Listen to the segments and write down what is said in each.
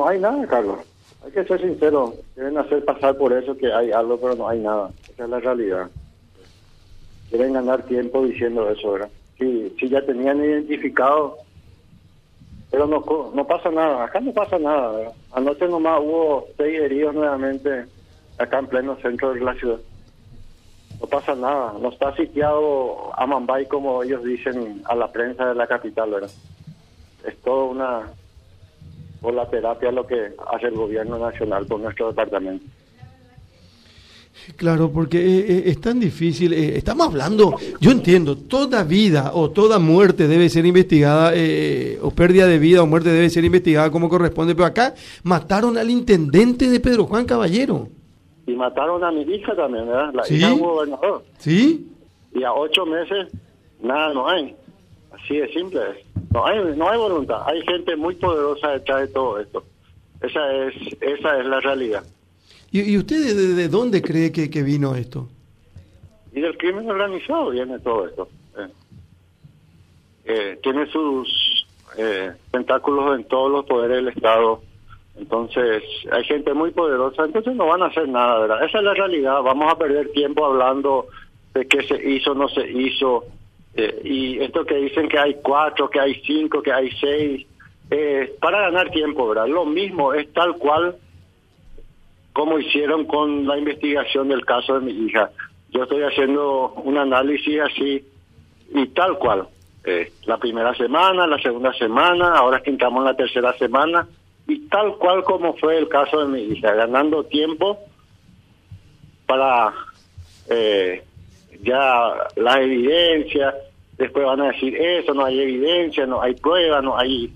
no hay nada, Carlos. Hay que ser sincero. Quieren hacer pasar por eso que hay algo, pero no hay nada. Esa es la realidad. Quieren ganar tiempo diciendo eso, ¿verdad? Si, si ya tenían identificado, pero no, no pasa nada. Acá no pasa nada, ¿verdad? Anoche nomás hubo seis heridos nuevamente acá en pleno centro de la ciudad. No pasa nada. No está sitiado Amambay como ellos dicen a la prensa de la capital, ¿verdad? Es todo una por la terapia lo que hace el gobierno nacional por nuestro departamento. Claro, porque eh, eh, es tan difícil. eh, estamos hablando, yo entiendo, toda vida o toda muerte debe ser investigada, eh, o pérdida de vida o muerte debe ser investigada como corresponde, pero acá mataron al intendente de Pedro Juan Caballero. Y mataron a mi hija también, ¿verdad? La ¿Sí? hija del gobernador. ¿Sí? Y a ocho meses, nada, no hay. Así de simple. No hay, no hay voluntad. Hay gente muy poderosa detrás de todo esto. Esa es, esa es la realidad. ¿Y, y usted de, de- de dónde cree que, que vino esto? Y del crimen organizado viene todo esto. eh. Eh, tiene sus eh, tentáculos en todos los poderes del Estado. Entonces, hay gente muy poderosa, entonces no van a hacer nada, ¿verdad? Esa es la realidad. Vamos a perder tiempo hablando de qué se hizo, no se hizo. Eh, y esto que dicen que hay cuatro, que hay cinco, que hay seis, eh, para ganar tiempo, ¿verdad? Lo mismo es tal cual como hicieron con la investigación del caso de mi hija. Yo estoy haciendo un análisis así y tal cual. Eh, la primera semana, la segunda semana, ahora que entramos en la tercera semana y tal cual como fue el caso de mi hija, ganando tiempo para eh, ya la evidencia, después van a decir eso, no hay evidencia, no hay prueba, no hay...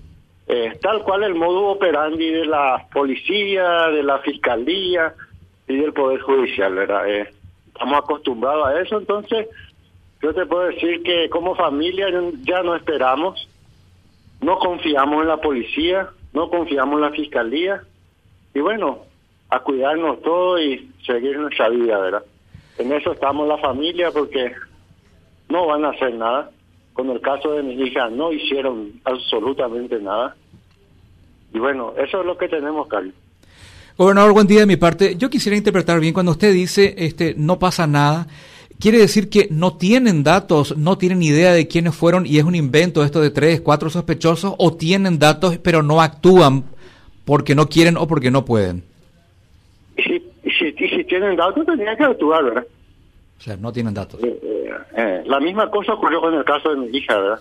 eh, tal cual el modo operandi de la policía, de la fiscalía y del Poder Judicial, ¿verdad? Eh, estamos acostumbrados a eso, entonces yo te puedo decir que como familia ya no esperamos, no confiamos en la policía, no confiamos en la fiscalía y bueno, a cuidarnos todos y seguir nuestra vida, ¿verdad? En eso estamos la familia porque no van a hacer nada. Con el caso de mi hija no hicieron absolutamente nada. Y bueno, eso es lo que tenemos, Carlos. Gobernador, buen día de mi parte. Yo quisiera interpretar bien cuando usted dice este no pasa nada. Quiere decir que no tienen datos, no tienen idea de quiénes fueron y es un invento esto de tres, cuatro sospechosos o tienen datos pero no actúan porque no quieren o porque no pueden. Y si, y si, y si tienen datos, tendrían que actuar, ¿verdad? O sea, no tienen datos. Eh, eh, eh, la misma cosa ocurrió con el caso de mi hija, ¿verdad?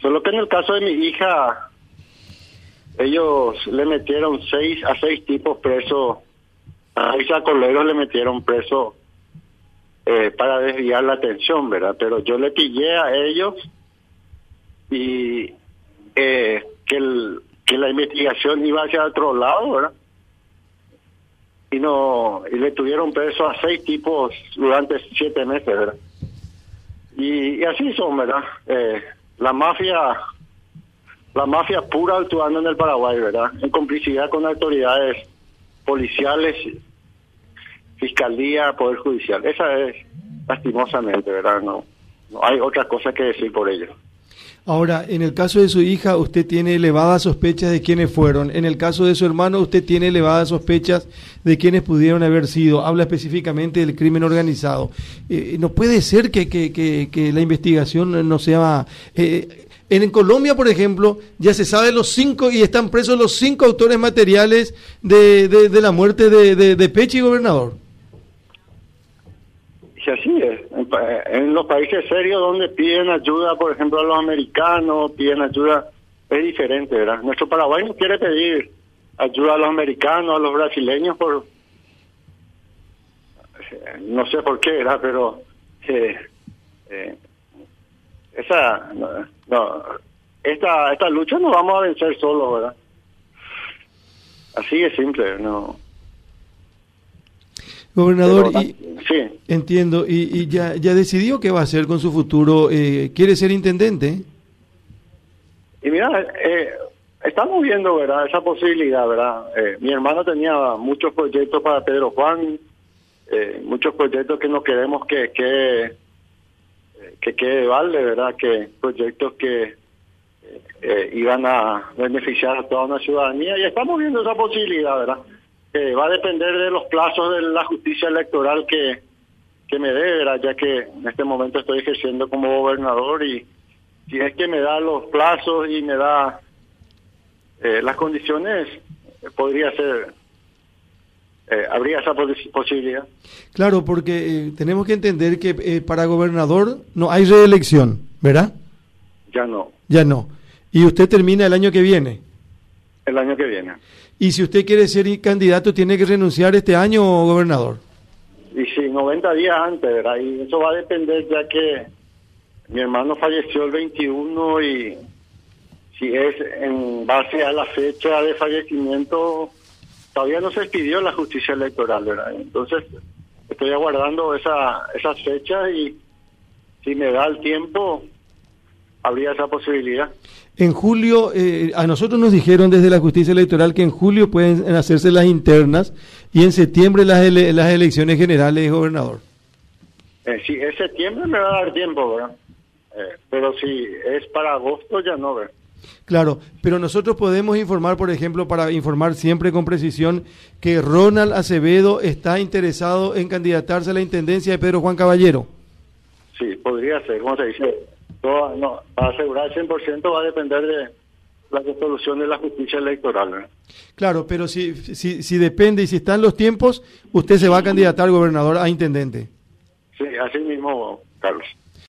Solo que en el caso de mi hija, ellos le metieron seis a seis tipos presos, a seis acoleros le metieron preso eh, para desviar la atención, ¿verdad? Pero yo le pillé a ellos y eh, que, el, que la investigación iba hacia otro lado, ¿verdad? Y no y le tuvieron preso a seis tipos durante siete meses, ¿verdad? Y, y así son, ¿verdad? Eh, la mafia, la mafia pura actuando en el Paraguay, ¿verdad? En complicidad con autoridades policiales, fiscalía, poder judicial. Esa es lastimosamente, ¿verdad? No, no hay otra cosa que decir por ello. Ahora, en el caso de su hija, usted tiene elevadas sospechas de quiénes fueron. En el caso de su hermano, usted tiene elevadas sospechas de quiénes pudieron haber sido. Habla específicamente del crimen organizado. Eh, no puede ser que, que, que, la investigación no sea... Eh, en Colombia, por ejemplo, ya se sabe los cinco y están presos los cinco autores materiales de, de, de la muerte de, de, de Pechi, gobernador. Y así es. En, pa- en los países serios donde piden ayuda, por ejemplo, a los americanos, piden ayuda, es diferente, ¿verdad? Nuestro Paraguay no quiere pedir ayuda a los americanos, a los brasileños, por. eh, No sé por qué, ¿verdad? Pero. eh, eh, esa. No, no, esta, esta lucha no vamos a vencer solos, ¿verdad? Así es simple, no. Gobernador, y, sí. entiendo, y, y ya, ya decidió qué va a hacer con su futuro. Eh, ¿Quiere ser intendente? Y mira, eh, estamos viendo, ¿verdad? Esa posibilidad, ¿verdad? Eh, mi hermano tenía muchos proyectos para Pedro Juan, eh, muchos proyectos que no queremos que que que quede de balde, ¿verdad? Que proyectos que eh, iban a beneficiar a toda una ciudadanía y estamos viendo esa posibilidad, ¿verdad? Que va a depender de los plazos de la justicia electoral que, que me dé, ¿verdad? Ya que en este momento estoy ejerciendo como gobernador y si es que me da los plazos y me da eh, las condiciones, podría ser eh, habría esa posibilidad. Claro, porque eh, tenemos que entender que eh, para gobernador no hay reelección, ¿verdad? Ya no. Ya no. ¿Y usted termina el año que viene? El año que viene. ¿Y si usted quiere ser candidato, tiene que renunciar este año, gobernador? Y sí, 90 días antes, ¿verdad? Y eso va a depender ya que mi hermano falleció el 21 y si es en base a la fecha de fallecimiento todavía no se expidió la justicia electoral, ¿verdad? Entonces, estoy aguardando esa, esas fechas y si me da el tiempo, habría esa posibilidad. En julio, eh, a nosotros nos dijeron desde la justicia electoral que en julio pueden hacerse las internas y en septiembre las, las elecciones generales, gobernador. Eh, sí, en septiembre me va a dar tiempo, ¿verdad? Eh, pero si es para agosto, ya no, ¿verdad? Claro, pero nosotros podemos informar, por ejemplo, para informar siempre con precisión, que Ronald Acevedo está interesado en candidatarse a la intendencia de Pedro Juan Caballero. Sí, podría ser, como se dice. Todo, no, para asegurar el 100% va a depender de la resolución de la justicia electoral. Claro, pero si, si, si depende y si están los tiempos, usted se va a candidatar gobernador a intendente. Sí, así mismo, Carlos.